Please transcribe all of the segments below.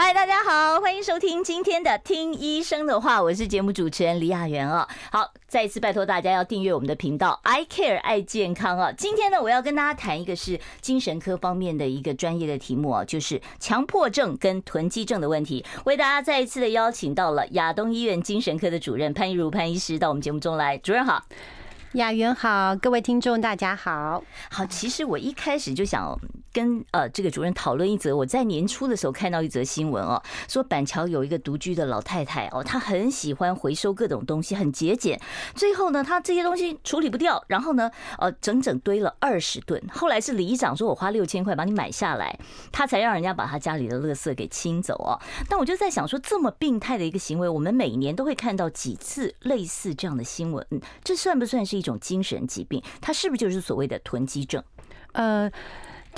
嗨，大家好，欢迎收听今天的《听医生的话》，我是节目主持人李雅媛哦。好，再一次拜托大家要订阅我们的频道，I Care 爱健康啊。今天呢，我要跟大家谈一个是精神科方面的一个专业的题目啊，就是强迫症跟囤积症的问题。为大家再一次的邀请到了亚东医院精神科的主任潘一如潘医师到我们节目中来，主任好。雅媛好，各位听众大家好。好，其实我一开始就想跟呃这个主任讨论一则，我在年初的时候看到一则新闻哦，说板桥有一个独居的老太太哦，她很喜欢回收各种东西，很节俭。最后呢，她这些东西处理不掉，然后呢，呃，整整堆了二十吨。后来是里长说，我花六千块把你买下来，他才让人家把他家里的垃圾给清走哦。但我就在想说，这么病态的一个行为，我们每年都会看到几次类似这样的新闻，这算不算是一种精神疾病，它是不是就是所谓的囤积症？呃。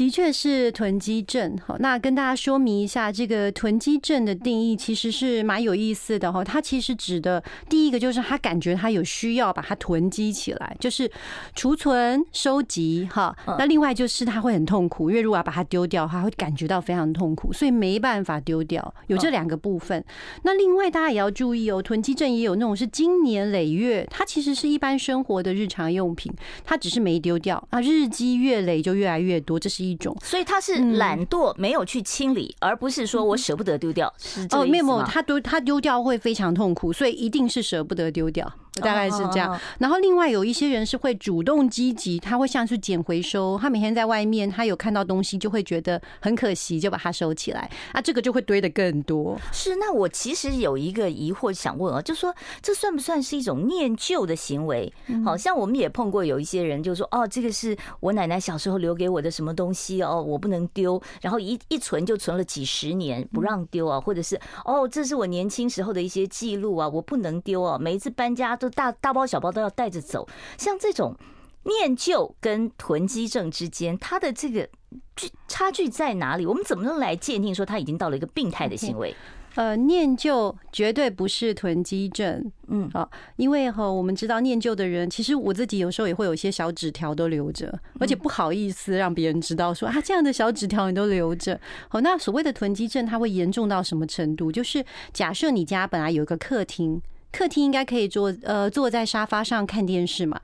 的确是囤积症，好，那跟大家说明一下，这个囤积症的定义其实是蛮有意思的哈。它其实指的第一个就是他感觉他有需要把它囤积起来，就是储存、收集哈。那另外就是他会很痛苦，因为如果要把它丢掉，他会感觉到非常痛苦，所以没办法丢掉。有这两个部分。那另外大家也要注意哦，囤积症也有那种是经年累月，它其实是一般生活的日常用品，它只是没丢掉啊，日积月累就越来越多，这是一。一种，所以他是懒惰，没有去清理，而不是说我舍不得丢掉，是这个意思吗？哦，没有，他丢他丢掉会非常痛苦，所以一定是舍不得丢掉。大概是这样，然后另外有一些人是会主动积极，他会像是捡回收，他每天在外面，他有看到东西就会觉得很可惜，就把它收起来。啊，这个就会堆得更多。是，那我其实有一个疑惑想问啊，就说这算不算是一种念旧的行为？好像我们也碰过有一些人就说哦，这个是我奶奶小时候留给我的什么东西哦，我不能丢，然后一一存就存了几十年不让丢啊，或者是哦，这是我年轻时候的一些记录啊，我不能丢啊，每一次搬家都。大大包小包都要带着走，像这种念旧跟囤积症之间，它的这个距差距在哪里？我们怎么能来鉴定说他已经到了一个病态的行为？呃，念旧绝对不是囤积症，嗯，好，因为哈，我们知道念旧的人，其实我自己有时候也会有一些小纸条都留着，而且不好意思让别人知道说啊，这样的小纸条你都留着。好，那所谓的囤积症，它会严重到什么程度？就是假设你家本来有一个客厅。客厅应该可以坐，呃，坐在沙发上看电视嘛。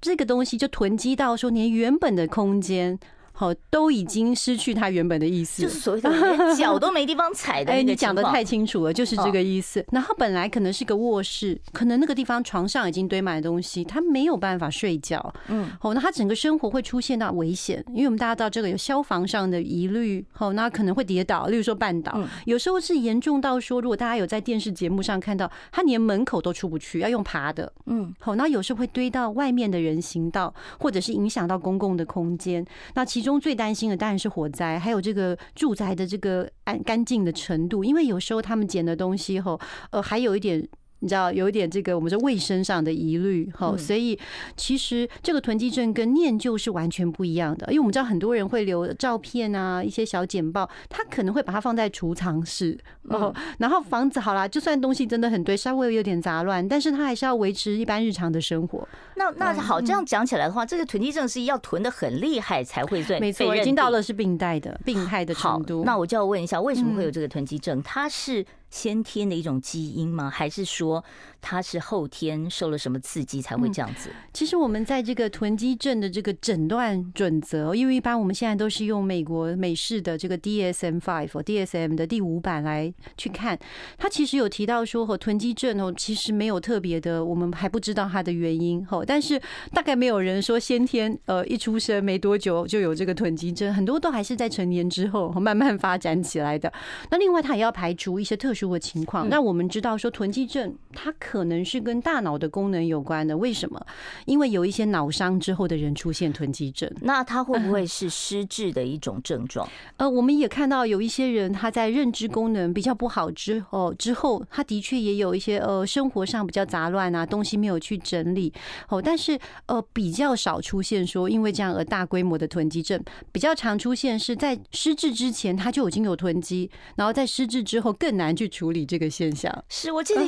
这个东西就囤积到说，连原本的空间。好，都已经失去它原本的意思，就是所谓的连脚都没地方踩的。哎，你讲的太清楚了，就是这个意思。然后本来可能是个卧室，可能那个地方床上已经堆满了东西，他没有办法睡觉。嗯，好，那他整个生活会出现到危险，因为我们大家知道这个有消防上的疑虑。好，那可能会跌倒，例如说绊倒，有时候是严重到说，如果大家有在电视节目上看到，他连门口都出不去，要用爬的。嗯，好，那有时候会堆到外面的人行道，或者是影响到公共的空间。那其中最担心的当然是火灾，还有这个住宅的这个安干净的程度，因为有时候他们捡的东西后，呃，还有一点。你知道有一点这个我们说卫生上的疑虑哈，所以其实这个囤积症跟念旧是完全不一样的。因为我们知道很多人会留照片啊，一些小简报，他可能会把它放在储藏室哦。然后房子好啦，就算东西真的很堆，稍微有点杂乱，但是他还是要维持一般日常的生活。那那好，这样讲起来的话，这个囤积症是要囤的很厉害才会算。没错，已经到了是病态的病态的程度。那我就要问一下，为什么会有这个囤积症？它是？先天的一种基因吗？还是说他是后天受了什么刺激才会这样子？嗯，其实我们在这个囤积症的这个诊断准则，因为一般我们现在都是用美国美式的这个 DSM five DSM 的第五版来去看，他其实有提到说和囤积症哦，其实没有特别的，我们还不知道它的原因哈。但是大概没有人说先天呃一出生没多久就有这个囤积症，很多都还是在成年之后慢慢发展起来的。那另外他也要排除一些特殊的情况，那我们知道说囤积症它可能是跟大脑的功能有关的。为什么？因为有一些脑伤之后的人出现囤积症，那他会不会是失智的一种症状？呃，我们也看到有一些人他在认知功能比较不好之后，之后他的确也有一些呃生活上比较杂乱啊，东西没有去整理哦，但是呃比较少出现说因为这样而大规模的囤积症，比较常出现是在失智之前他就已经有囤积，然后在失智之后更难去处理这个现象。是我记得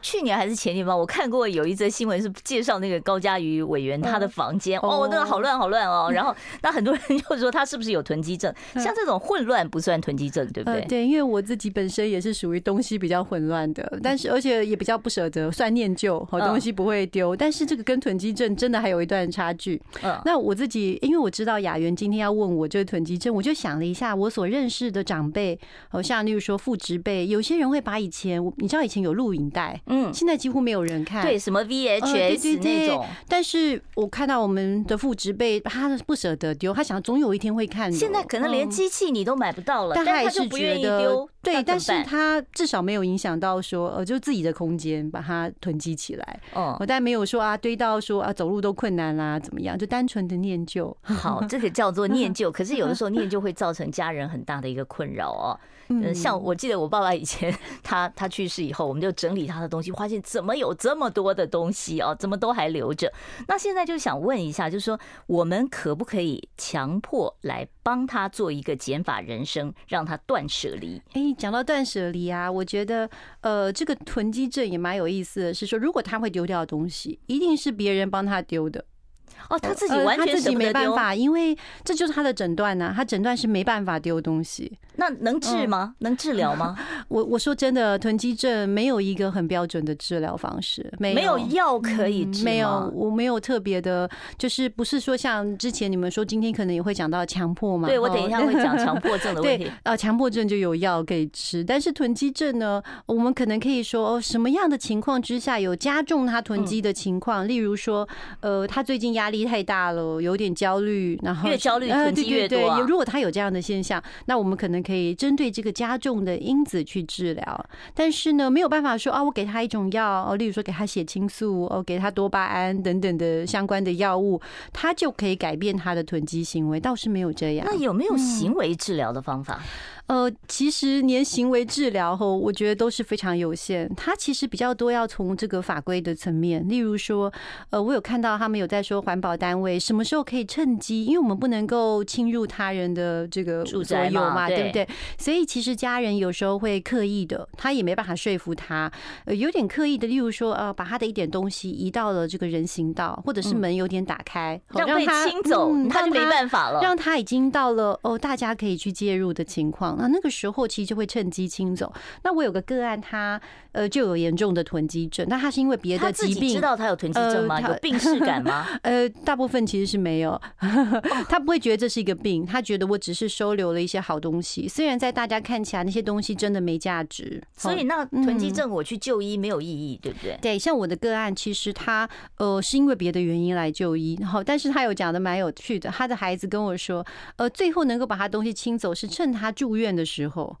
去年还是前年吧，我看过有一则新闻是介绍那个高嘉瑜委员他的房间哦，那个好乱好乱哦，然后 那很多人就说他是不是有囤积症？像这种混乱不算囤积症，对不对？对，因为我自己本身也是属于东西比较混乱的，但是而且也比较不舍得，算念旧，好东西不会丢。但是这个跟囤积症真的还有一段差距。那我自己因为我知道雅媛今天要问我这个囤积症，我就想了一下，我所认识的长辈，好像例如说父执辈，有些人会把以前你知道以前有录影带，嗯，现在几乎没有人看，对，什么 VHS 那种。但是我看到我们的父执辈，他不舍得丢，他想总有一天会看。现在可能连机器你都买不到了，但他还是不愿意丢。对，但是他至少没有影响到说，呃，就自己的空间把它囤积起来。哦，但没有说啊，堆到说啊，走路都困难啦，怎么样？就单纯的念旧。好，这个叫做念旧。可是有的时候念旧会造成家人很大的一个困扰哦。嗯，像我记得我爸爸以前他他去世以后，我们就整理他的东西，发现怎么有这么多的东西哦，怎么都还留着。那现在就想问一下，就是说我们可不可以强迫来帮他做一个减法人生，让他断舍离？哎，讲到断舍离啊，我觉得呃，这个囤积症也蛮有意思的，是说如果他会丢掉的东西，一定是别人帮他丢的。哦，他自己完全他自己没办法，因为这就是他的诊断呐。他诊断是没办法丢东西，那能治吗？能治疗吗？我我说真的，囤积症没有一个很标准的治疗方式，没有药可以治，没有，我没有特别的，就是不是说像之前你们说今天可能也会讲到强迫嘛？对，我等一下会讲强迫症的 问题。啊，强迫症就有药可以吃，但是囤积症呢，我们可能可以说哦，什么样的情况之下有加重他囤积的情况？例如说，呃，他最近压力太大了，有点焦虑，然后越焦虑囤积越多。如果他有这样的现象，那我们可能可以针对这个加重的因子去治疗。但是呢，没有办法说啊，我给他一种药哦，例如说给他血清素哦，给他多巴胺等等的相关的药物，他就可以改变他的囤积行为，倒是没有这样。那有没有行为治疗的方法？呃，其实连行为治疗后，我觉得都是非常有限。它其实比较多要从这个法规的层面，例如说，呃，我有看到他们有在说环保单位什么时候可以趁机，因为我们不能够侵入他人的这个所有嘛，对不对？所以其实家人有时候会刻意的，他也没办法说服他，呃，有点刻意的，例如说，呃，把他的一点东西移到了这个人行道，或者是门有点打开，让他清走，他就没办法了，让他已经到了哦，大家可以去介入的情况。那那个时候其实就会趁机清走。那我有个个案，他呃就有严重的囤积症。那他是因为别的疾病，知道他有囤积症吗？有病识感吗？呃，大部分其实是没有。他不会觉得这是一个病，他觉得我只是收留了一些好东西。虽然在大家看起来那些东西真的没价值，所以那囤积症我去就医没有意义，对不对？对，像我的个案，其实他呃是因为别的原因来就医，然后但是他有讲的蛮有趣的。他的孩子跟我说，呃，最后能够把他东西清走是趁他住院的时候。时候，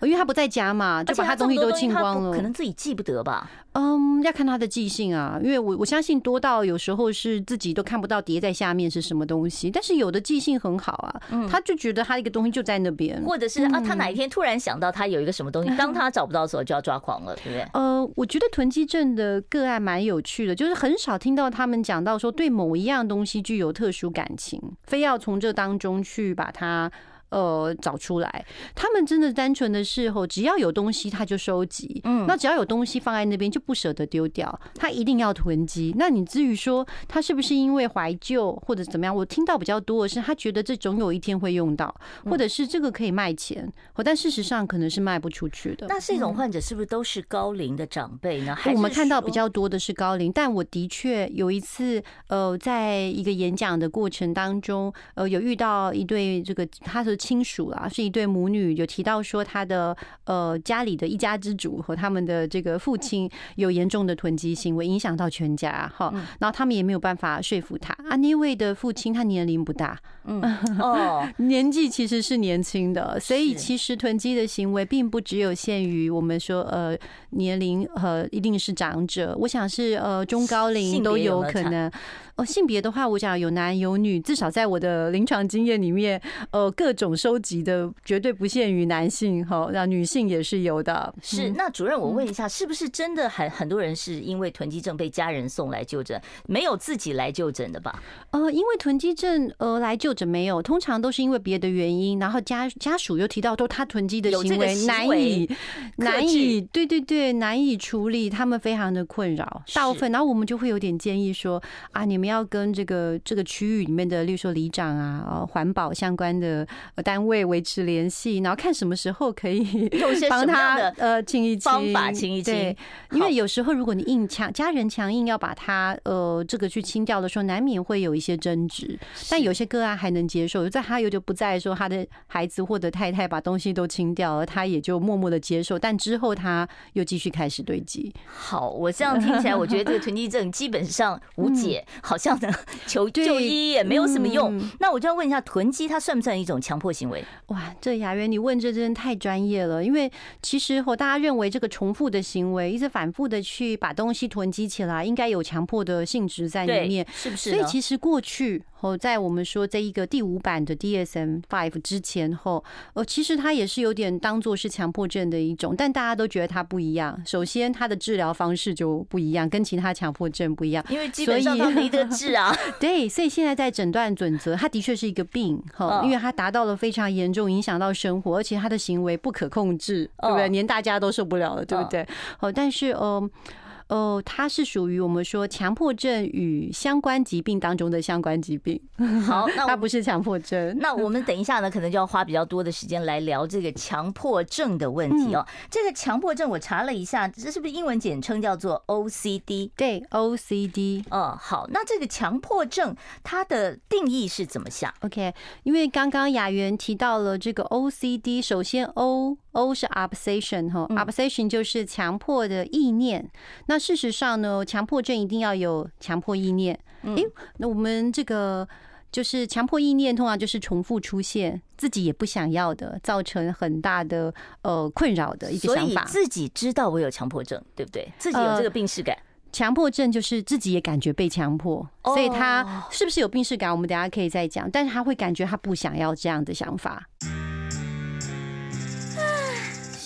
因为他不在家嘛，就把他东西都清光了。可能自己记不得吧？嗯，要看他的记性啊。因为我我相信多到有时候是自己都看不到叠在下面是什么东西，但是有的记性很好啊，他就觉得他一个东西就在那边，或者是啊，他哪一天突然想到他有一个什么东西，当他找不到的时候就要抓狂了，对不对？呃，我觉得囤积症的个案蛮有趣的，就是很少听到他们讲到说对某一样东西具有特殊感情，非要从这当中去把它。呃，找出来，他们真的单纯的是候，只要有东西他就收集，嗯，那只要有东西放在那边就不舍得丢掉，他一定要囤积。那你至于说他是不是因为怀旧或者怎么样？我听到比较多的是，他觉得这总有一天会用到，或者是这个可以卖钱，但事实上可能是卖不出去的。那这种患者是不是都是高龄的长辈呢？我们看到比较多的是高龄，但我的确有一次，呃，在一个演讲的过程当中，呃，有遇到一对这个他的。亲属啦，是一对母女，有提到说他的呃家里的一家之主和他们的这个父亲有严重的囤积行为，影响到全家哈。然后他们也没有办法说服他。啊，那位的父亲他年龄不大，嗯。哦，年纪其实是年轻的，所以其实囤积的行为并不只有限于我们说呃年龄和一定是长者，我想是呃中高龄都有可能。哦，性别的话，我想有男有女，至少在我的临床经验里面，呃，各种收集的绝对不限于男性哈，那女性也是有的。是，那主任，我问一下，是不是真的很很多人是因为囤积症被家人送来就诊，没有自己来就诊的吧？呃，因为囤积症呃来就诊没有，通常都是因为别的原因，然后家家属又提到都他囤积的行为难以难以，对对对，难以处理，他们非常的困扰，大部分，然后我们就会有点建议说啊，你们。要跟这个这个区域里面的，例如说里长啊、环保相关的单位维持联系，然后看什么时候可以 帮他呃清一清方法清一清。对，因为有时候如果你硬强家人强硬要把他呃这个去清掉的时候，难免会有一些争执。但有些个案还能接受，在他有就不在说他的孩子或者太太把东西都清掉了，他也就默默的接受。但之后他又继续开始堆积。好，我这样听起来，我觉得这个囤积症基本上 无解。好。这样的求就医也没有什么用。那我就要问一下，囤积它算不算一种强迫行为？哇，这雅媛你问这真的太专业了。因为其实和大家认为这个重复的行为，一直反复的去把东西囤积起来，应该有强迫的性质在里面，是不是？所以其实过去。哦，在我们说这一个第五版的 DSM Five 之前后，呃，其实它也是有点当做是强迫症的一种，但大家都觉得它不一样。首先，它的治疗方式就不一样，跟其他强迫症不一样，因为基本上它没得 治啊。对，所以现在在诊断准则，它的确是一个病，哈，因为它达到了非常严重，影响到生活，而且它的行为不可控制，对不对？连大家都受不了了，对不对？哦，但是，呃。哦，它是属于我们说强迫症与相关疾病当中的相关疾病。好，那 它不是强迫症。那我们等一下呢，可能就要花比较多的时间来聊这个强迫症的问题哦。这个强迫症我查了一下，这是不是英文简称叫做 OCD？对，OCD。哦，好，那这个强迫症它的定义是怎么想？OK，因为刚刚雅媛提到了这个 OCD，首先 O。O 是 obsession 哈，obsession 就是强迫的意念。那事实上呢，强迫症一定要有强迫意念。诶，那我们这个就是强迫意念，通常就是重复出现，自己也不想要的，造成很大的呃困扰的一个想法。自己知道我有强迫症，对不对？自己有这个病耻感。强迫症就是自己也感觉被强迫，所以他是不是有病耻感？我们等下可以再讲。但是他会感觉他不想要这样的想法。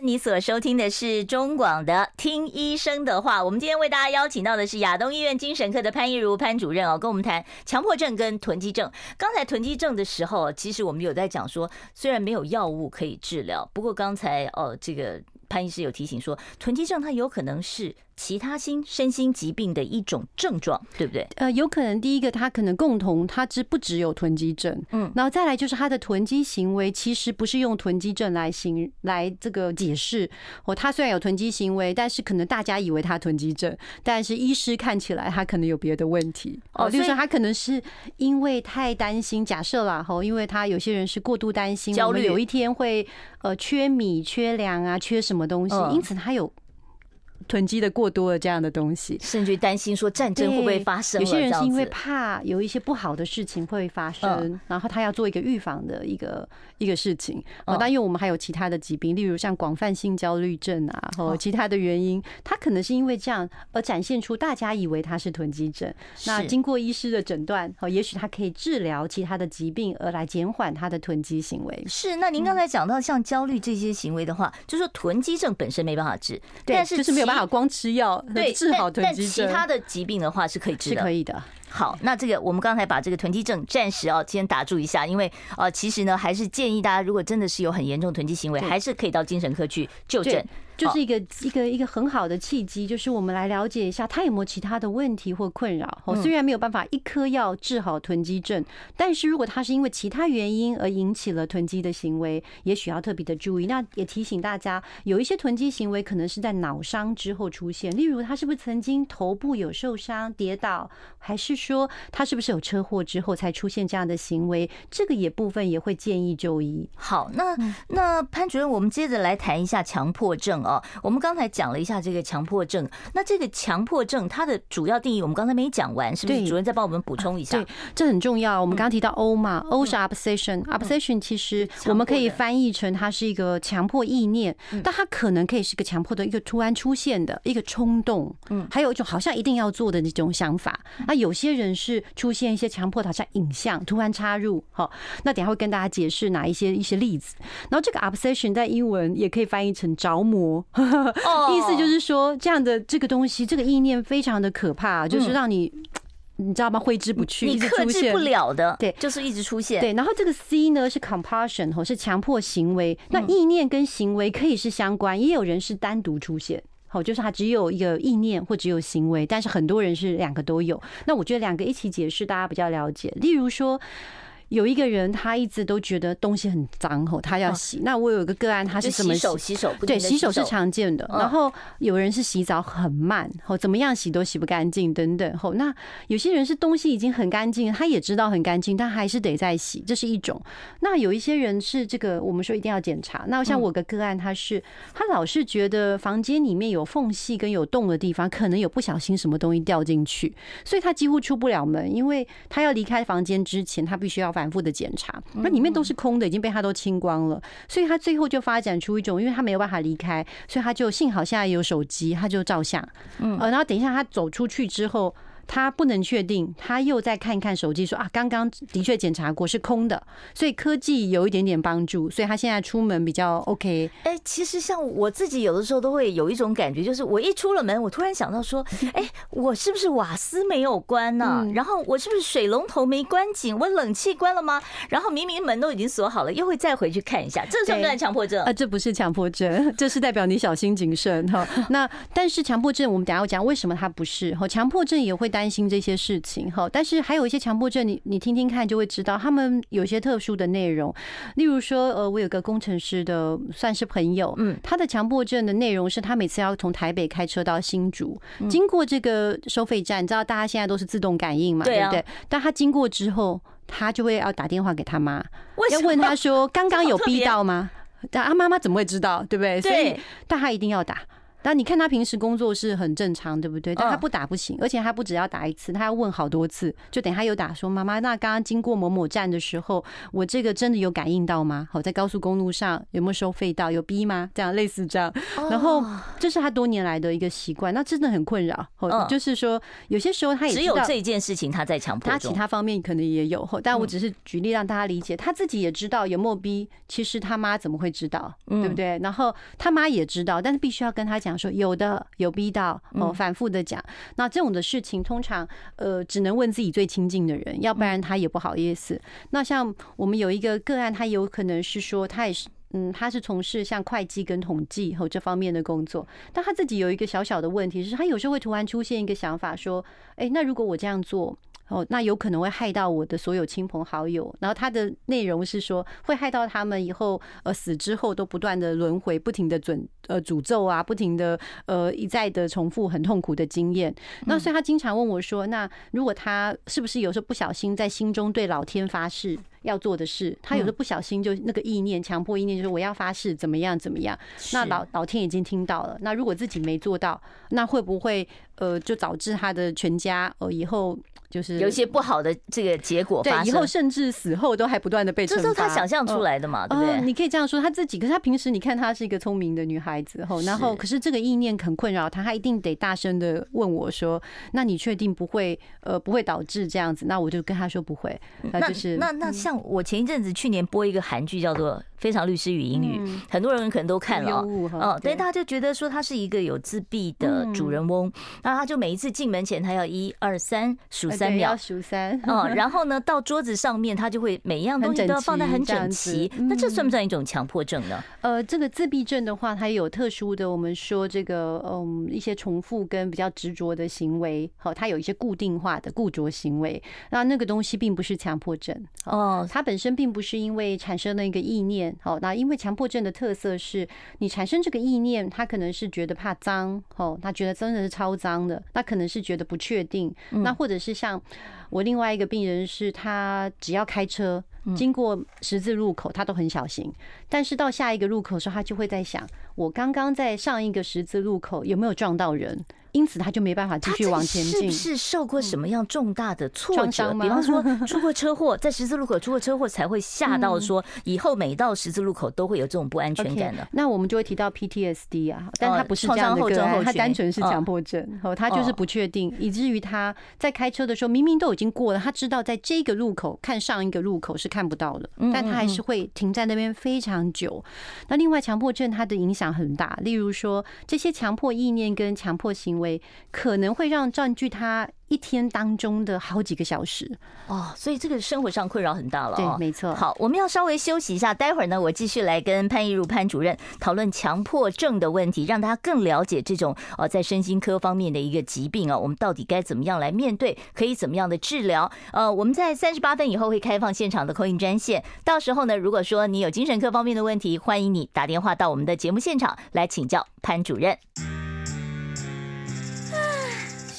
你所收听的是中广的《听医生的话》，我们今天为大家邀请到的是亚东医院精神科的潘一如潘主任哦，跟我们谈强迫症跟囤积症。刚才囤积症的时候，其实我们有在讲说，虽然没有药物可以治疗，不过刚才哦，这个潘医师有提醒说，囤积症它有可能是。其他心身心疾病的一种症状，对不对？呃，有可能第一个，他可能共同，他只不只有囤积症，嗯，然后再来就是他的囤积行为，其实不是用囤积症来行来这个解释。哦，他虽然有囤积行为，但是可能大家以为他囤积症，但是医师看起来他可能有别的问题。哦，就是他可能是因为太担心，假设啦，吼，因为他有些人是过度担心，焦虑，有一天会呃缺米、缺粮啊，缺什么东西，因此他有。囤积的过多的这样的东西，甚至担心说战争会不会发生？有些人是因为怕有一些不好的事情会发生，然后他要做一个预防的一个一个事情。哦，但因为我们还有其他的疾病，例如像广泛性焦虑症啊，或其他的原因，他可能是因为这样而展现出大家以为他是囤积症。那经过医师的诊断，哦，也许他可以治疗其他的疾病，而来减缓他的囤积行为。是。那您刚才讲到像焦虑这些行为的话，就是说囤积症本身没办法治，但是就是没有办法。光吃药对治好囤积症，但其他的疾病的话是可以治的，是可以的。好，那这个我们刚才把这个囤积症暂时哦先打住一下，因为呃，其实呢还是建议大家，如果真的是有很严重囤积行为，还是可以到精神科去就诊。就是一个一个一个很好的契机，就是我们来了解一下他有没有其他的问题或困扰。哦，虽然没有办法一颗药治好囤积症，但是如果他是因为其他原因而引起了囤积的行为，也许要特别的注意。那也提醒大家，有一些囤积行为可能是在脑伤之后出现，例如他是不是曾经头部有受伤、跌倒，还是说他是不是有车祸之后才出现这样的行为？这个也部分也会建议就医。好，那那潘主任，我们接着来谈一下强迫症。哦，我们刚才讲了一下这个强迫症，那这个强迫症它的主要定义，我们刚才没讲完，是不是？主任再帮我们补充一下。对，这很重要。我们刚刚提到 O 嘛，O 是 obsession，obsession 其实我们可以翻译成它是一个强迫意念，但它可能可以是个强迫的一个突然出现的一个冲动，嗯，还有一种好像一定要做的那种想法。那有些人是出现一些强迫的，好像影像突然插入。好，那等下会跟大家解释哪一些一些例子。然后这个 obsession 在英文也可以翻译成着魔。意思就是说，这样的这个东西，这个意念非常的可怕，就是让你，你知道吗？挥之不去，你克制不了的，对，就是一直出现。对，然后这个 C 呢是 compulsion 吼，是强迫行为。那意念跟行为可以是相关，也有人是单独出现，好，就是他只有一个意念或只有行为，但是很多人是两个都有。那我觉得两个一起解释，大家比较了解。例如说。有一个人，他一直都觉得东西很脏吼，他要洗。那我有一个个案，他是怎么洗？洗手，洗手，对，洗手是常见的。然后有人是洗澡很慢，吼，怎么样洗都洗不干净，等等吼。那有些人是东西已经很干净，他也知道很干净，但还是得再洗，这是一种。那有一些人是这个，我们说一定要检查。那像我个个案，他是他老是觉得房间里面有缝隙跟有洞的地方，可能有不小心什么东西掉进去，所以他几乎出不了门，因为他要离开房间之前，他必须要。反复的检查，那里面都是空的，已经被他都清光了，所以他最后就发展出一种，因为他没有办法离开，所以他就幸好现在有手机，他就照相，嗯，然后等一下他走出去之后。他不能确定，他又再看一看手机，说啊，刚刚的确检查过是空的，所以科技有一点点帮助，所以他现在出门比较 OK。哎，其实像我自己有的时候都会有一种感觉，就是我一出了门，我突然想到说，哎，我是不是瓦斯没有关呢？然后我是不是水龙头没关紧？我冷气关了吗？然后明明门都已经锁好了，又会再回去看一下，这算不算强迫症？啊，这不是强迫症，这是代表你小心谨慎哈。那但是强迫症，我们等下要讲为什么它不是。哈，强迫症也会带。担心这些事情哈，但是还有一些强迫症，你你听听看就会知道，他们有些特殊的内容。例如说，呃，我有个工程师的算是朋友，嗯，他的强迫症的内容是他每次要从台北开车到新竹，经过这个收费站，你知道大家现在都是自动感应嘛，对不对？但他经过之后，他就会要打电话给他妈，要问他说 刚刚有逼到吗？但他妈妈怎么会知道，对不对？所以，但他一定要打。但你看他平时工作是很正常，对不对？但他不打不行，而且他不只要打一次，他要问好多次。就等他有打说，妈妈，那刚刚经过某某站的时候，我这个真的有感应到吗？好，在高速公路上有没有收费到？有逼吗？这样类似这样。然后这是他多年来的一个习惯，那真的很困扰。就是说有些时候他也只有这件事情他在强迫，他其他方面可能也有。但我只是举例让大家理解，他自己也知道有没有逼，其实他妈怎么会知道？对不对？然后他妈也知道，但是必须要跟他讲。说有的有逼到哦，反复的讲，那这种的事情通常呃只能问自己最亲近的人，要不然他也不好意思。那像我们有一个个案，他有可能是说他也是嗯，他是从事像会计跟统计和这方面的工作，但他自己有一个小小的问题，是他有时候会突然出现一个想法，说，哎，那如果我这样做。哦，那有可能会害到我的所有亲朋好友。然后他的内容是说，会害到他们以后呃死之后都不断的轮回，不停的准呃诅咒啊，不停的呃一再的重复很痛苦的经验。那所以他经常问我说，那如果他是不是有时候不小心在心中对老天发誓要做的事，他有时候不小心就那个意念强迫意念就是我要发誓怎么样怎么样。那老老天已经听到了，那如果自己没做到，那会不会呃就导致他的全家呃以后？就是有一些不好的这个结果，对，以后甚至死后都还不断的被这都是他想象出来的嘛，对不对？你可以这样说，他自己，可是他平时你看他是一个聪明的女孩子后，然后可是这个意念很困扰他，他一定得大声的问我说：“那你确定不会呃不会导致这样子？”那我就跟他说不会，那就是那那像我前一阵子去年播一个韩剧叫做。非常律师与英语》，很多人可能都看了哦。对，大家就觉得说他是一个有自闭的主人翁，那他就每一次进门前，他要一二三数三秒，数三哦，然后呢，到桌子上面，他就会每一样东西都要放在很整齐。那这算不算一种强迫症呢？呃，这个自闭症的话，它有特殊的，我们说这个嗯一些重复跟比较执着的行为，好，它有一些固定化的固着行为，那那个东西并不是强迫症哦，它本身并不是因为产生了一个意念，哦，那因为强迫症的特色是你产生这个意念，他可能是觉得怕脏，哦，他觉得真的是超脏的，那可能是觉得不确定，那或者是像我另外一个病人是，他只要开车经过十字路口，他都很小心，但是到下一个路口的时候，他就会在想，我刚刚在上一个十字路口有没有撞到人？因此他就没办法继续往前进。是不是受过什么样重大的挫折？比方说 出过车祸，在十字路口 出过车祸，才会吓到说以后每到十字路口都会有这种不安全感的。那我们就会提到 PTSD 啊，但他不是这样的个案，他单纯是强迫症，哦，他就是不确定，以至于他在开车的时候明明都已经过了，他知道在这个路口看上一个路口是看不到的，但他还是会停在那边非常久。那另外强迫症它的影响很大，例如说这些强迫意念跟强迫行为。可能会让占据他一天当中的好几个小时哦，所以这个生活上困扰很大了。对，没错。好，我们要稍微休息一下，待会儿呢，我继续来跟潘义儒潘主任讨论强迫症的问题，让大家更了解这种呃在身心科方面的一个疾病啊，我们到底该怎么样来面对，可以怎么样的治疗？呃，我们在三十八分以后会开放现场的 call in 专线，到时候呢，如果说你有精神科方面的问题，欢迎你打电话到我们的节目现场来请教潘主任。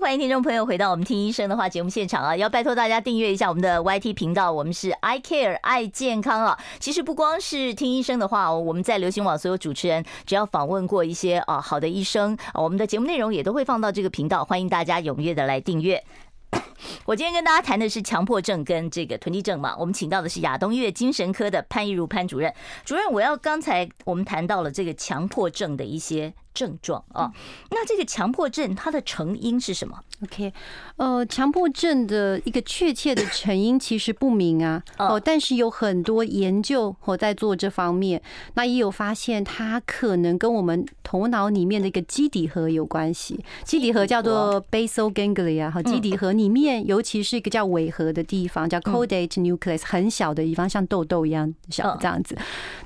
欢迎听众朋友回到我们听医生的话节目现场啊！要拜托大家订阅一下我们的 YT 频道，我们是 I Care 爱健康啊。其实不光是听医生的话，我们在流行网所有主持人只要访问过一些啊好的医生，我们的节目内容也都会放到这个频道，欢迎大家踊跃的来订阅。我今天跟大家谈的是强迫症跟这个囤积症嘛，我们请到的是亚东医院精神科的潘义儒潘主任。主任，我要刚才我们谈到了这个强迫症的一些。症状啊，那这个强迫症它的成因是什么？OK，呃，强迫症的一个确切的成因其实不明啊，哦，但是有很多研究我在做这方面，那也有发现它可能跟我们头脑里面的一个基底核有关系。基底核叫做 basal ganglia，哈，基底核里面尤其是一个叫尾核的地方，叫 caudate nucleus，很小的地方，像痘痘一样小这样子。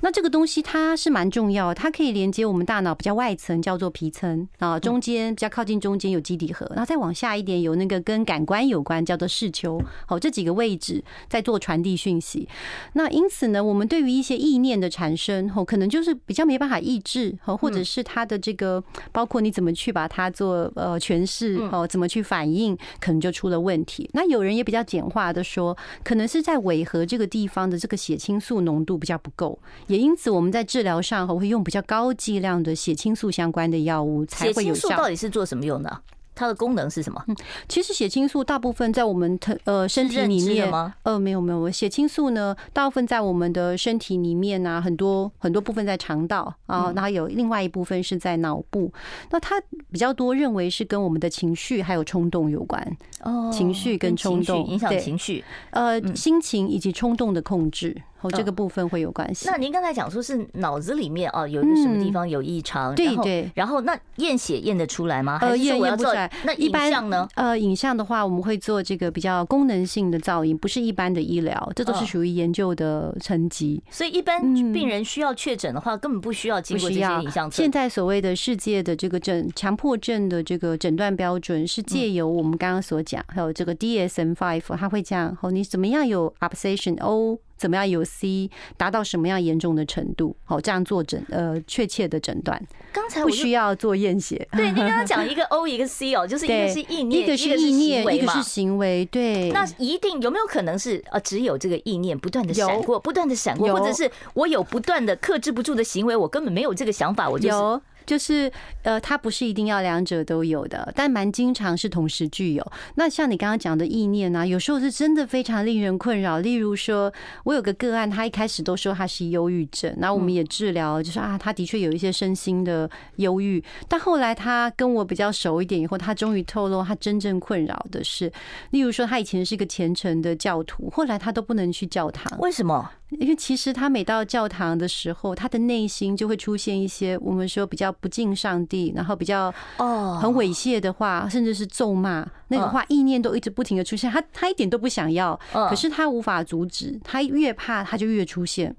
那这个东西它是蛮重要，它可以连接我们大脑比较外层。叫做皮层啊，中间比较靠近中间有基底核，然后再往下一点有那个跟感官有关，叫做视丘。好，这几个位置在做传递讯息。那因此呢，我们对于一些意念的产生，哦，可能就是比较没办法抑制，哦，或者是它的这个，包括你怎么去把它做呃诠释，哦，怎么去反应，可能就出了问题。那有人也比较简化的说，可能是在尾核这个地方的这个血清素浓度比较不够，也因此我们在治疗上会用比较高剂量的血清素相关的药物才会有效。到底是做什么用的？它的功能是什么？嗯，其实血清素大部分在我们呃身体里面吗呃没有没有，血清素呢大部分在我们的身体里面啊，很多很多部分在肠道啊，然后有另外一部分是在脑部。那它比较多认为是跟我们的情绪还有冲动有关哦，情绪跟冲动影响情绪，呃，心情以及冲动的控制。哦，这个部分会有关系。那您刚才讲说是脑子里面哦有一个什么地方有异常，对对。然后那验血验得出来吗？呃，验验不出来。那影像呢？呃，影像的话，我们会做这个比较功能性的造影，不是一般的医疗，这都是属于研究的层级。所以一般病人需要确诊的话，根本不需要经过这些影像。现在所谓的世界的这个诊强迫症的这个诊断标准是借由我们刚刚所讲，还有这个 DSM-5，他会讲哦，你怎么样有 obsession O。怎么样有 C 达到什么样严重的程度？好，这样做诊呃确切的诊断。刚才不需要做验血。对，你刚刚讲一个 O 一个 C 哦，就是一个是意念，一个是意念，一个是行为。对，那一定有没有可能是呃只有这个意念不断的闪过，不断的闪过，或者是我有不断的克制不住的行为，我根本没有这个想法，我就是。就是呃，它不是一定要两者都有的，但蛮经常是同时具有。那像你刚刚讲的意念呢，有时候是真的非常令人困扰。例如说，我有个个案，他一开始都说他是忧郁症，那我们也治疗，就是啊，他的确有一些身心的忧郁。但后来他跟我比较熟一点以后，他终于透露，他真正困扰的是，例如说，他以前是一个虔诚的教徒，后来他都不能去教堂，为什么？因为其实他每到教堂的时候，他的内心就会出现一些我们说比较不敬上帝，然后比较哦很猥亵的话，甚至是咒骂那个话，意念都一直不停的出现。他他一点都不想要，可是他无法阻止，他越怕他就越出现。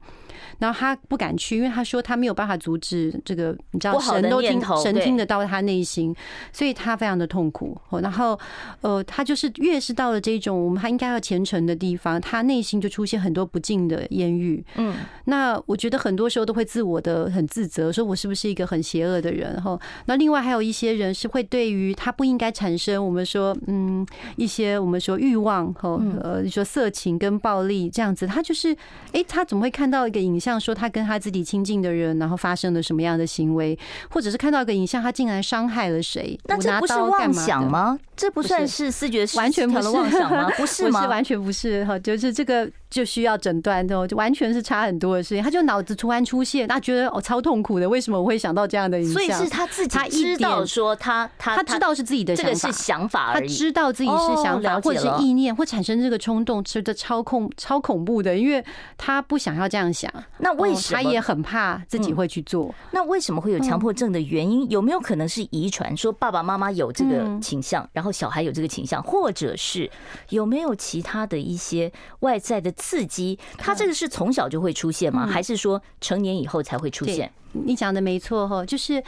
然后他不敢去，因为他说他没有办法阻止这个，你知道神都听神听得到他内心，所以他非常的痛苦。然后呃，他就是越是到了这种我们他应该要虔诚的地方，他内心就出现很多不敬的言语。嗯，那我觉得很多时候都会自我的很自责，说我是不是一个很邪恶的人？然后那另外还有一些人是会对于他不应该产生我们说嗯一些我们说欲望和呃你说色情跟暴力这样子，他就是哎他怎么会看到一个影像？说他跟他自己亲近的人，然后发生了什么样的行为，或者是看到一个影像，他竟然伤害了谁？那这不是妄想吗？这不算是视觉失调的妄想吗？不是吗？完全不是哈，就是这个就需要诊断的，就完全是差很多的事情。他就脑子突然出现，他觉得哦超痛苦的，为什么我会想到这样的影响？所以是他自己知道说他他他知道是自己的想法，这个是想法，他知道自己是想法或者是意念，会产生这个冲动，觉得超恐超恐怖的，因为他不想要这样想。那为什么他也很怕自己会去做？那为什么会有强迫症的原因？有没有可能是遗传？说爸爸妈妈有这个倾向，然后小孩有这个倾向，或者是有没有其他的一些外在的刺激？他这个是从小就会出现吗？还是说成年以后才会出现？你讲的没错哈，就是。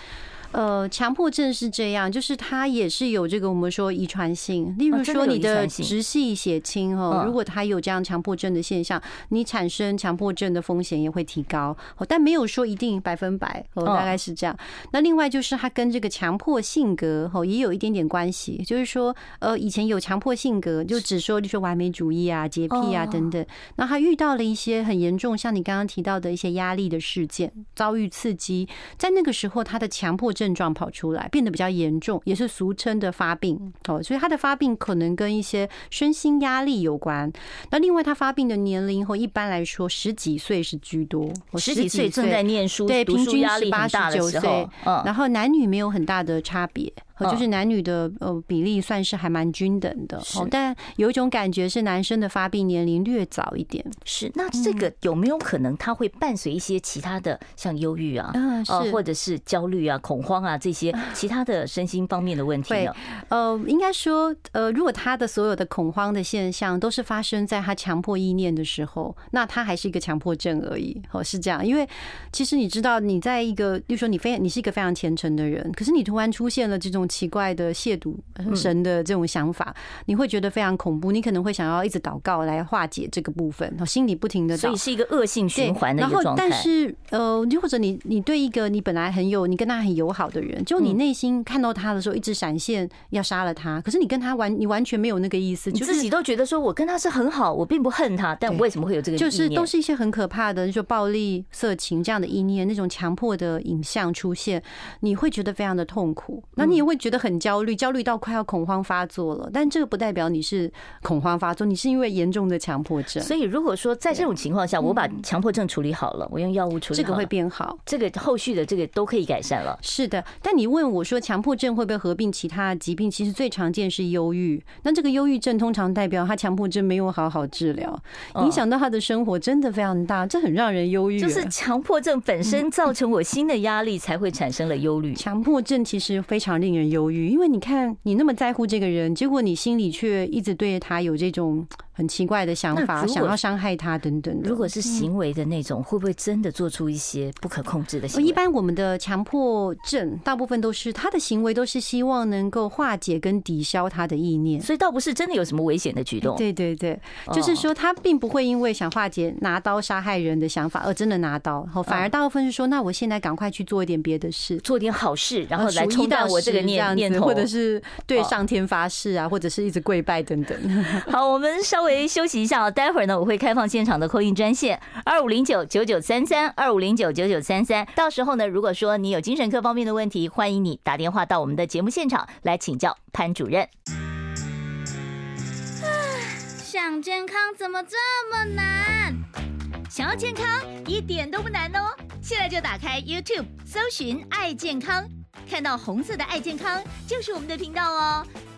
呃，强迫症是这样，就是它也是有这个我们说遗传性。例如说，你的直系血亲哦，如果他有这样强迫症的现象，你产生强迫症的风险也会提高。但没有说一定百分百哦，大概是这样。那另外就是他跟这个强迫性格哦也有一点点关系，就是说呃以前有强迫性格，就只说就说完美主义啊、洁癖啊等等。那他遇到了一些很严重，像你刚刚提到的一些压力的事件，遭遇刺激，在那个时候他的强迫症状跑出来，变得比较严重，也是俗称的发病哦。所以他的发病可能跟一些身心压力有关。那另外，他发病的年龄和一般来说十几岁是居多，十几岁正在念书，对，平均十八十九岁。然后男女没有很大的差别。就是男女的呃比例算是还蛮均等的，但有一种感觉是男生的发病年龄略早一点。是，那这个有没有可能他会伴随一些其他的，像忧郁啊，呃，或者是焦虑啊、恐慌啊这些 其他的身心方面的问题呢？呃，应该说，呃，如果他的所有的恐慌的现象都是发生在他强迫意念的时候，那他还是一个强迫症而已。哦，是这样，因为其实你知道，你在一个，比如说你非你是一个非常虔诚的人，可是你突然出现了这种。奇怪的亵渎神的这种想法，你会觉得非常恐怖。你可能会想要一直祷告来化解这个部分，心里不停的，所以是一个恶性循环的一个状态。但是呃，或者你你对一个你本来很有你跟他很友好的人，就你内心看到他的时候一直闪现要杀了他，可是你跟他完你完全没有那个意思，你自己都觉得说我跟他是很好，我并不恨他，但我为什么会有这个？就是都是一些很可怕的，你说暴力、色情这样的意念，那种强迫的影像出现，你会觉得非常的痛苦，那你也会觉得很焦虑。焦虑到快要恐慌发作了，但这个不代表你是恐慌发作，你是因为严重的强迫症。所以如果说在这种情况下，我把强迫症处理好了，我用药物处理，这个会变好，这个后续的这个都可以改善了。是的，但你问我说强迫症会不会合并其他疾病？其实最常见是忧郁。那这个忧郁症通常代表他强迫症没有好好治疗，影响到他的生活真的非常大，这很让人忧郁。就是强迫症本身造成我新的压力，才会产生了忧虑。强迫症其实非常令人犹豫，因为你看。你那么在乎这个人，结果你心里却一直对他有这种。很奇怪的想法，想要伤害他等等。如果是行为的那种，会不会真的做出一些不可控制的行为？一般我们的强迫症大部分都是他的行为都是希望能够化解跟抵消他的意念，所以倒不是真的有什么危险的举动。对对对，就是说他并不会因为想化解拿刀杀害人的想法而真的拿刀，反而大部分是说，那我现在赶快去做一点别的事，做点好事，然后来冲淡我这个念念头，或者是对上天发誓啊，或者是一直跪拜等等。好，我们稍微。稍微休息一下哦，待会儿呢我会开放现场的扣印专线二五零九九九三三二五零九九九三三，到时候呢，如果说你有精神科方面的问题，欢迎你打电话到我们的节目现场来请教潘主任。想健康怎么这么难？想要健康一点都不难哦，现在就打开 YouTube 搜寻“爱健康”，看到红色的“爱健康”就是我们的频道哦。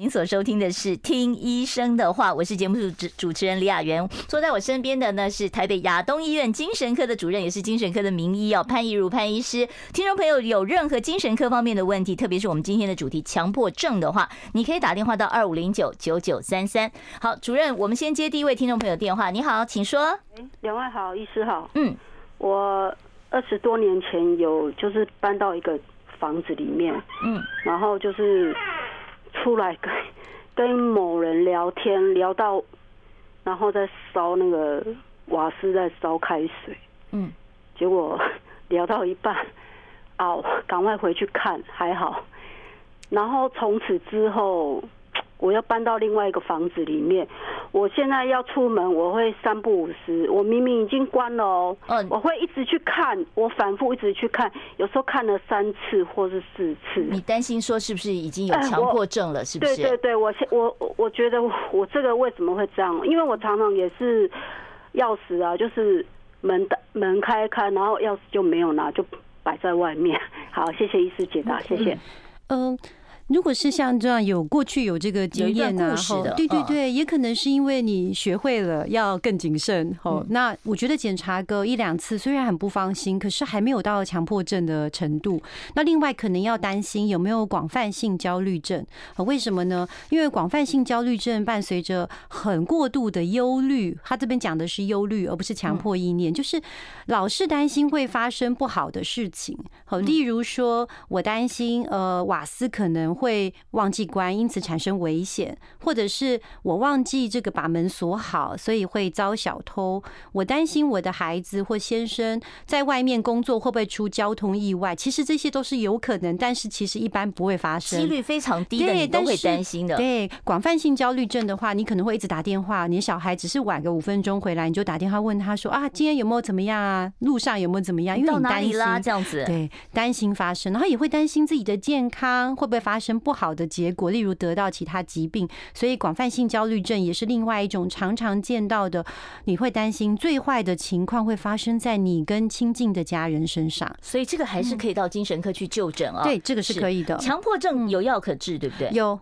您所收听的是《听医生的话》，我是节目主主持人李雅媛。坐在我身边的呢是台北亚东医院精神科的主任，也是精神科的名医哦，潘怡如潘医师。听众朋友有任何精神科方面的问题，特别是我们今天的主题强迫症的话，你可以打电话到二五零九九九三三。好，主任，我们先接第一位听众朋友电话。你好，请说。两位好，医师好。嗯，我二十多年前有就是搬到一个房子里面，嗯，然后就是。出来跟跟某人聊天，聊到然后再烧那个瓦斯，在烧开水，嗯，结果聊到一半，哦，赶快回去看，还好，然后从此之后。我要搬到另外一个房子里面，我现在要出门，我会三不五时，我明明已经关了哦，嗯，我会一直去看，我反复一直去看，有时候看了三次或是四次。你担心说是不是已经有强迫症了？是不是？对对对，我我我觉得我这个为什么会这样？因为我常常也是钥匙啊，就是门的门开开，然后钥匙就没有拿，就摆在外面。好，谢谢医师解答，谢谢。嗯。如果是像这样有过去有这个经验呢，对对对，也可能是因为你学会了要更谨慎。哦，那我觉得检查个一两次虽然很不放心，可是还没有到强迫症的程度。那另外可能要担心有没有广泛性焦虑症？为什么呢？因为广泛性焦虑症伴随着很过度的忧虑，他这边讲的是忧虑，而不是强迫意念，就是老是担心会发生不好的事情。好，例如说我担心呃瓦斯可能。会忘记关，因此产生危险；或者是我忘记这个把门锁好，所以会遭小偷。我担心我的孩子或先生在外面工作会不会出交通意外？其实这些都是有可能，但是其实一般不会发生，几率非常低的，你都会担心的。对，广泛性焦虑症的话，你可能会一直打电话，你的小孩只是晚个五分钟回来，你就打电话问他说啊，今天有没有怎么样啊？路上有没有怎么样？因为你担心，这样子，对，担心发生，然后也会担心自己的健康会不会发生。不好的结果，例如得到其他疾病，所以广泛性焦虑症也是另外一种常常见到的。你会担心最坏的情况会发生在你跟亲近的家人身上，所以这个还是可以到精神科去就诊啊。对，这个是可以的。强迫症有药可治，对不对？有。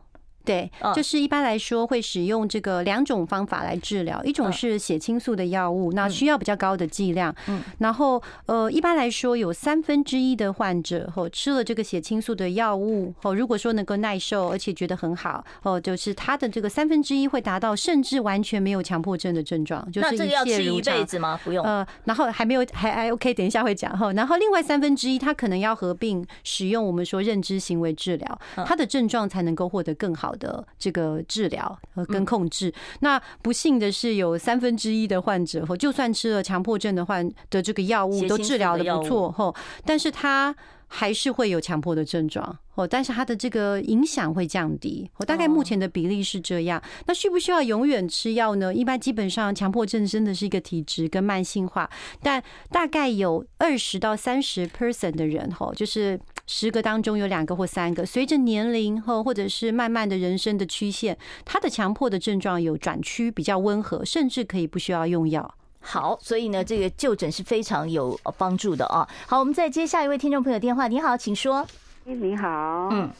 对，就是一般来说会使用这个两种方法来治疗，一种是血清素的药物，那需要比较高的剂量。嗯，然后呃，一般来说有三分之一的患者哦吃了这个血清素的药物哦，如果说能够耐受，而且觉得很好哦，就是他的这个三分之一会达到甚至完全没有强迫症的症状，就是一切如常。一辈子吗？不用。呃，然后还没有还还 OK，等一下会讲哈。然后另外三分之一他可能要合并使用我们说认知行为治疗，他的症状才能够获得更好的这个治疗和跟控制，那不幸的是，有三分之一的患者，或就算吃了强迫症的患的这个药物，都治疗的不错，吼，但是他还是会有强迫的症状，哦，但是他的这个影响会降低，我大概目前的比例是这样。那需不需要永远吃药呢？一般基本上强迫症真的是一个体质跟慢性化，但大概有二十到三十 percent 的人，吼，就是。十个当中有两个或三个，随着年龄后或者是慢慢的人生的曲线，他的强迫的症状有转趋比较温和，甚至可以不需要用药。好，所以呢，这个就诊是非常有帮助的啊。好，我们再接下一位听众朋友电话。你好，请说。你好，嗯，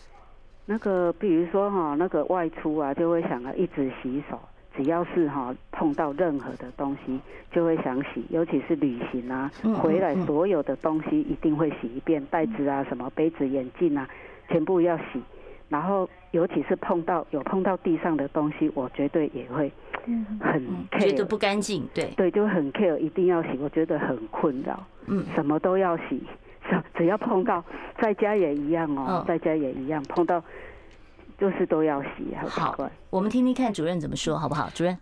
那个比如说哈，那个外出啊，就会想要一直洗手。只要是哈碰到任何的东西，就会想洗，尤其是旅行啊，回来所有的东西一定会洗一遍，袋子啊、什么杯子、眼镜啊，全部要洗。然后尤其是碰到有碰到地上的东西，我绝对也会很 care，觉得不干净，对对，就很 care，一定要洗，我觉得很困扰。嗯，什么都要洗，只要碰到，在家也一样哦，在家也一样，碰到就是都要洗，好奇怪。我们听听看主任怎么说，好不好？主任。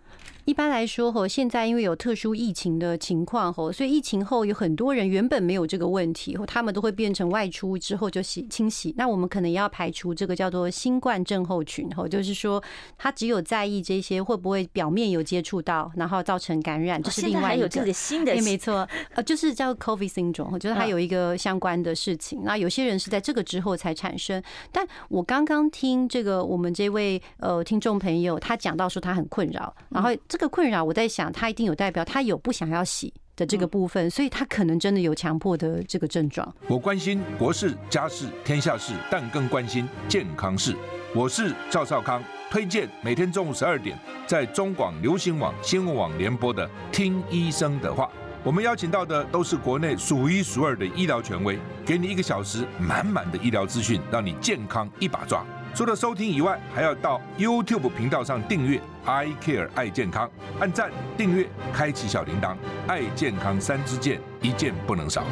一般来说，吼，现在因为有特殊疫情的情况，吼，所以疫情后有很多人原本没有这个问题，他们都会变成外出之后就洗清洗。那我们可能也要排除这个叫做新冠症候群，吼，就是说他只有在意这些会不会表面有接触到，然后造成感染，这是另外一个。有这个新的，没错，呃，就是叫 COVID syndrome，就是它有一个相关的事情。那有些人是在这个之后才产生。但我刚刚听这个我们这位呃听众朋友他讲到说他很困扰，然后。这个困扰，我在想，他一定有代表他有不想要洗的这个部分，所以他可能真的有强迫的这个症状。我关心国事、家事、天下事，但更关心健康事。我是赵少康，推荐每天中午十二点在中广流行网、新闻网联播的《听医生的话》。我们邀请到的都是国内数一数二的医疗权威，给你一个小时满满的医疗资讯，让你健康一把抓。除了收听以外，还要到 YouTube 频道上订阅 I Care 爱健康，按赞、订阅、开启小铃铛，爱健康三支箭，一件不能少。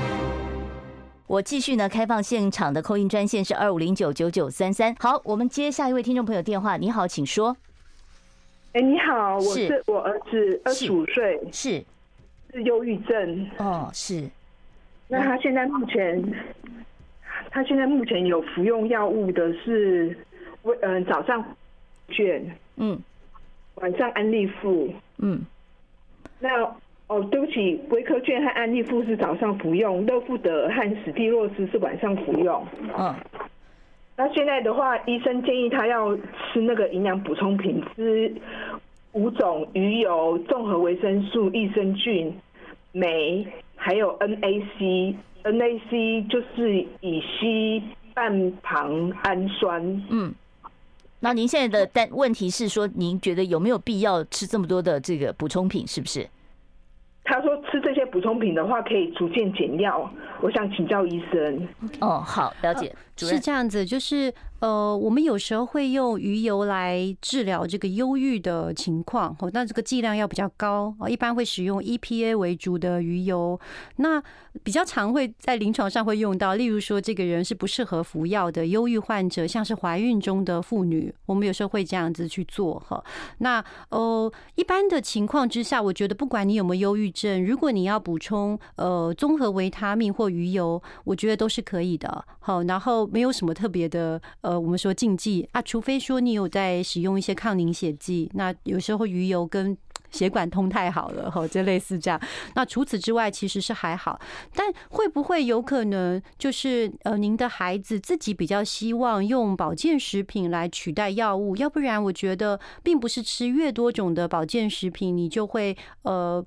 我继续呢，开放现场的 call in 专线是二五零九九九三三。好，我们接下一位听众朋友电话。你好，请说。哎，你好，我是我儿子，二十五岁，是是忧郁症。哦，是。那他现在目前，他现在目前有服用药物的是。嗯，早上卷，嗯，晚上安利富，嗯，那哦，对不起，维克卷和安利富是早上服用，乐富德和史蒂洛斯是晚上服用，嗯，那现在的话，医生建议他要吃那个营养补充品，吃五种鱼油、综合维生素、益生菌、酶，还有 NAC，NAC 就是乙烯半旁氨酸，嗯。那您现在的但问题是说，您觉得有没有必要吃这么多的这个补充品？是不是？他说吃这些补充品的话，可以逐渐减药。我想请教医生。哦，好，了解。是这样子，就是。呃，我们有时候会用鱼油来治疗这个忧郁的情况，哦，那这个剂量要比较高啊，一般会使用 EPA 为主的鱼油。那比较常会在临床上会用到，例如说这个人是不适合服药的忧郁患者，像是怀孕中的妇女，我们有时候会这样子去做哈。那呃，一般的情况之下，我觉得不管你有没有忧郁症，如果你要补充呃综合维他命或鱼油，我觉得都是可以的。好，然后没有什么特别的呃。我们说禁忌啊，除非说你有在使用一些抗凝血剂，那有时候鱼油跟血管通太好了，哈，就类似这样。那除此之外，其实是还好。但会不会有可能就是呃，您的孩子自己比较希望用保健食品来取代药物？要不然，我觉得并不是吃越多种的保健食品，你就会呃。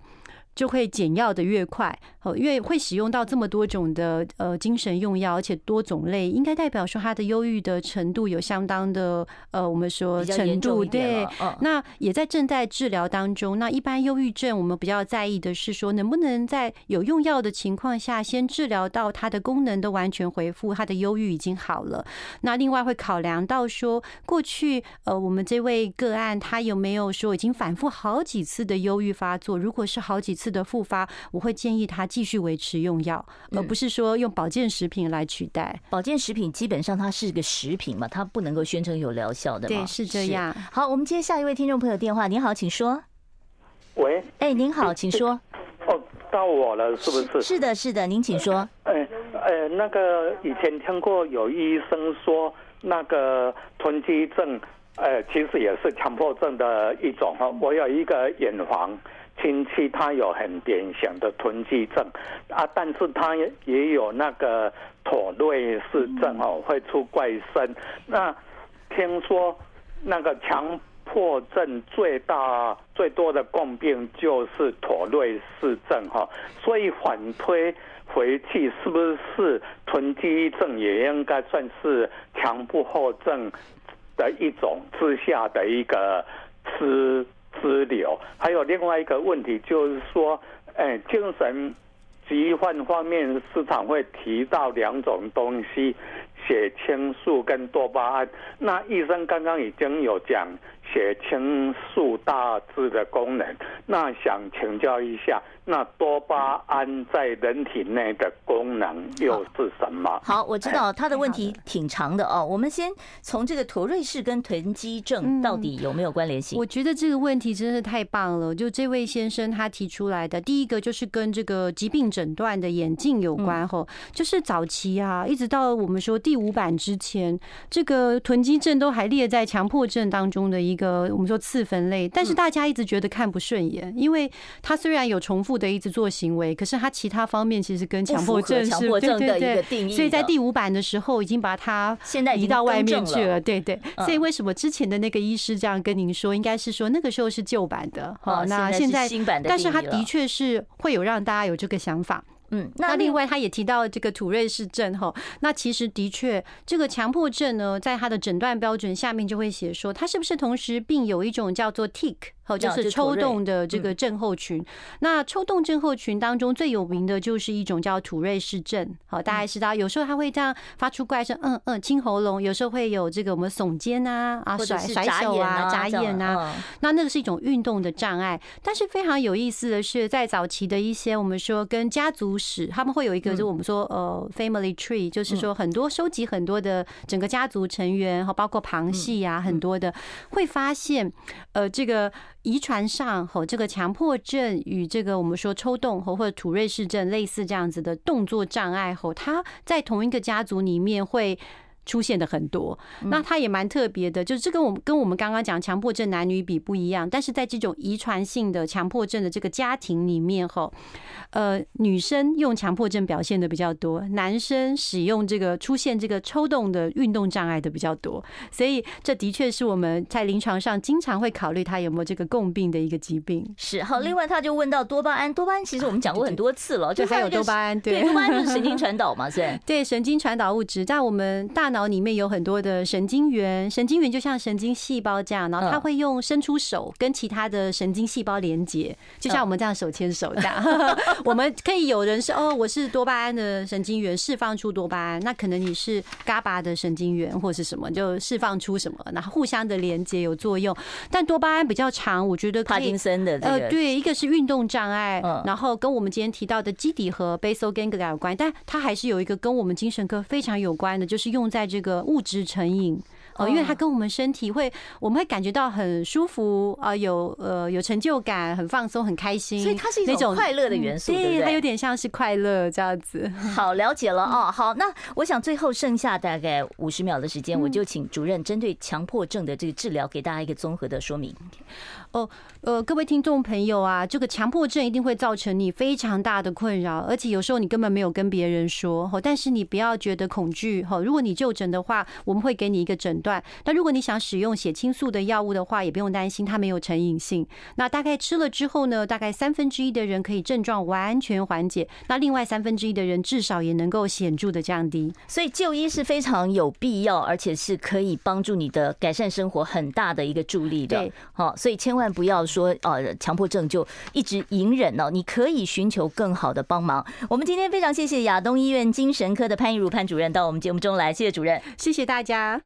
就会减药的越快，哦，因为会使用到这么多种的呃精神用药，而且多种类，应该代表说他的忧郁的程度有相当的呃，我们说程度对，那也在正在治疗当中。那一般忧郁症我们比较在意的是说，能不能在有用药的情况下，先治疗到他的功能都完全恢复，他的忧郁已经好了。那另外会考量到说，过去呃我们这位个案他有没有说已经反复好几次的忧郁发作？如果是好几次。的复发，我会建议他继续维持用药，而不是说用保健食品来取代。保健食品基本上它是个食品嘛，它不能够宣称有疗效的嘛。对，是这样。好，我们接下一位听众朋友电话。您好，请说。喂。哎，您好，请说。哦，到我了，是不是？是的，是的，您请说。哎，哎，那个以前听过有医生说，那个囤积症，呃，其实也是强迫症的一种哈。我有一个远房。亲戚他有很典型的囤积症啊，但是他也有那个妥瑞氏症哦，会出怪声。那听说那个强迫症最大最多的共病就是妥瑞氏症哈，所以反推回去，是不是囤积症也应该算是强迫症的一种之下的一个支支流，还有另外一个问题就是说，哎，精神疾患方面市场会提到两种东西，血清素跟多巴胺。那医生刚刚已经有讲血清素大致的功能。那想请教一下，那多巴胺在人体内的功能又是什么？好，我知道他的问题挺长的哦。我们先从这个妥瑞氏跟囤积症到底有没有关联性？我觉得这个问题真是太棒了。就这位先生他提出来的，第一个就是跟这个疾病诊断的眼镜有关吼，就是早期啊，一直到我们说第五版之前，这个囤积症都还列在强迫症当中的一个我们说次分类，但是大家一直觉得看不顺眼，因为他虽然有重复的一直做行为，可是他其他方面其实跟强迫症是强迫症的一个定义，所以在第五版的时候已经把它现在移到外面去了，对对。所以为什么之前的那个医师这样跟您说，应该是说那个时候是旧版的，好，那现在新版的，但是他的确是会有让大家有这个想法。嗯，那另外他也提到这个土瑞氏症哈，那其实的确这个强迫症呢，在他的诊断标准下面就会写说，他是不是同时并有一种叫做 tic。好，就是抽动的这个症候群。那抽动症候群当中最有名的就是一种叫土瑞氏症。好，大家知道，有时候它会这样发出怪声，嗯嗯，清喉咙；有时候会有这个我们耸肩啊啊，甩甩手啊，眨眼啊。那那个是一种运动的障碍。但是非常有意思的是，在早期的一些我们说跟家族史，他们会有一个就我们说呃 family tree，就是说很多收集很多的整个家族成员，哈，包括旁系啊，很多的会发现呃这个。遗传上吼这个强迫症与这个我们说抽动和或者土瑞氏症类似这样子的动作障碍吼，它在同一个家族里面会出现的很多，那它也蛮特别的，就是这跟我们跟我们刚刚讲强迫症男女比不一样，但是在这种遗传性的强迫症的这个家庭里面，哈，呃，女生用强迫症表现的比较多，男生使用这个出现这个抽动的运动障碍的比较多，所以这的确是我们在临床上经常会考虑他有没有这个共病的一个疾病。是好，另外他就问到多巴胺，多巴胺其实我们讲过很多次了，就还有多巴胺，对，多巴胺就是神经传导嘛，是，对，神经传导物质在我们大脑。脑里面有很多的神经元，神经元就像神经细胞这样，然后它会用伸出手跟其他的神经细胞连接，就像我们这样手牵手这样。我们可以有人是哦，我是多巴胺的神经元释放出多巴胺，那可能你是 GABA 的神经元或是什么，就释放出什么，然后互相的连接有作用。但多巴胺比较长，我觉得帕金森的呃，对，一个是运动障碍，然后跟我们今天提到的基底和 basal ganglia 有关，但它还是有一个跟我们精神科非常有关的，就是用在这个物质成瘾。哦，因为它跟我们身体会，我们会感觉到很舒服啊，有呃有成就感，很放松，很开心，所以它是一种快乐的元素，对，它有点像是快乐这样子。好，了解了哦。好，那我想最后剩下大概五十秒的时间，我就请主任针对强迫症的这个治疗，给大家一个综合的说明。哦，呃，各位听众朋友啊，这个强迫症一定会造成你非常大的困扰，而且有时候你根本没有跟别人说，但是你不要觉得恐惧哈。如果你就诊的话，我们会给你一个诊断。那如果你想使用血清素的药物的话，也不用担心，它没有成瘾性。那大概吃了之后呢，大概三分之一的人可以症状完全缓解，那另外三分之一的人至少也能够显著的降低。所以就医是非常有必要，而且是可以帮助你的改善生活很大的一个助力的。对，好，所以千万不要说呃强迫症就一直隐忍哦，你可以寻求更好的帮忙。我们今天非常谢谢亚东医院精神科的潘玉如潘主任到我们节目中来，谢谢主任，谢谢大家。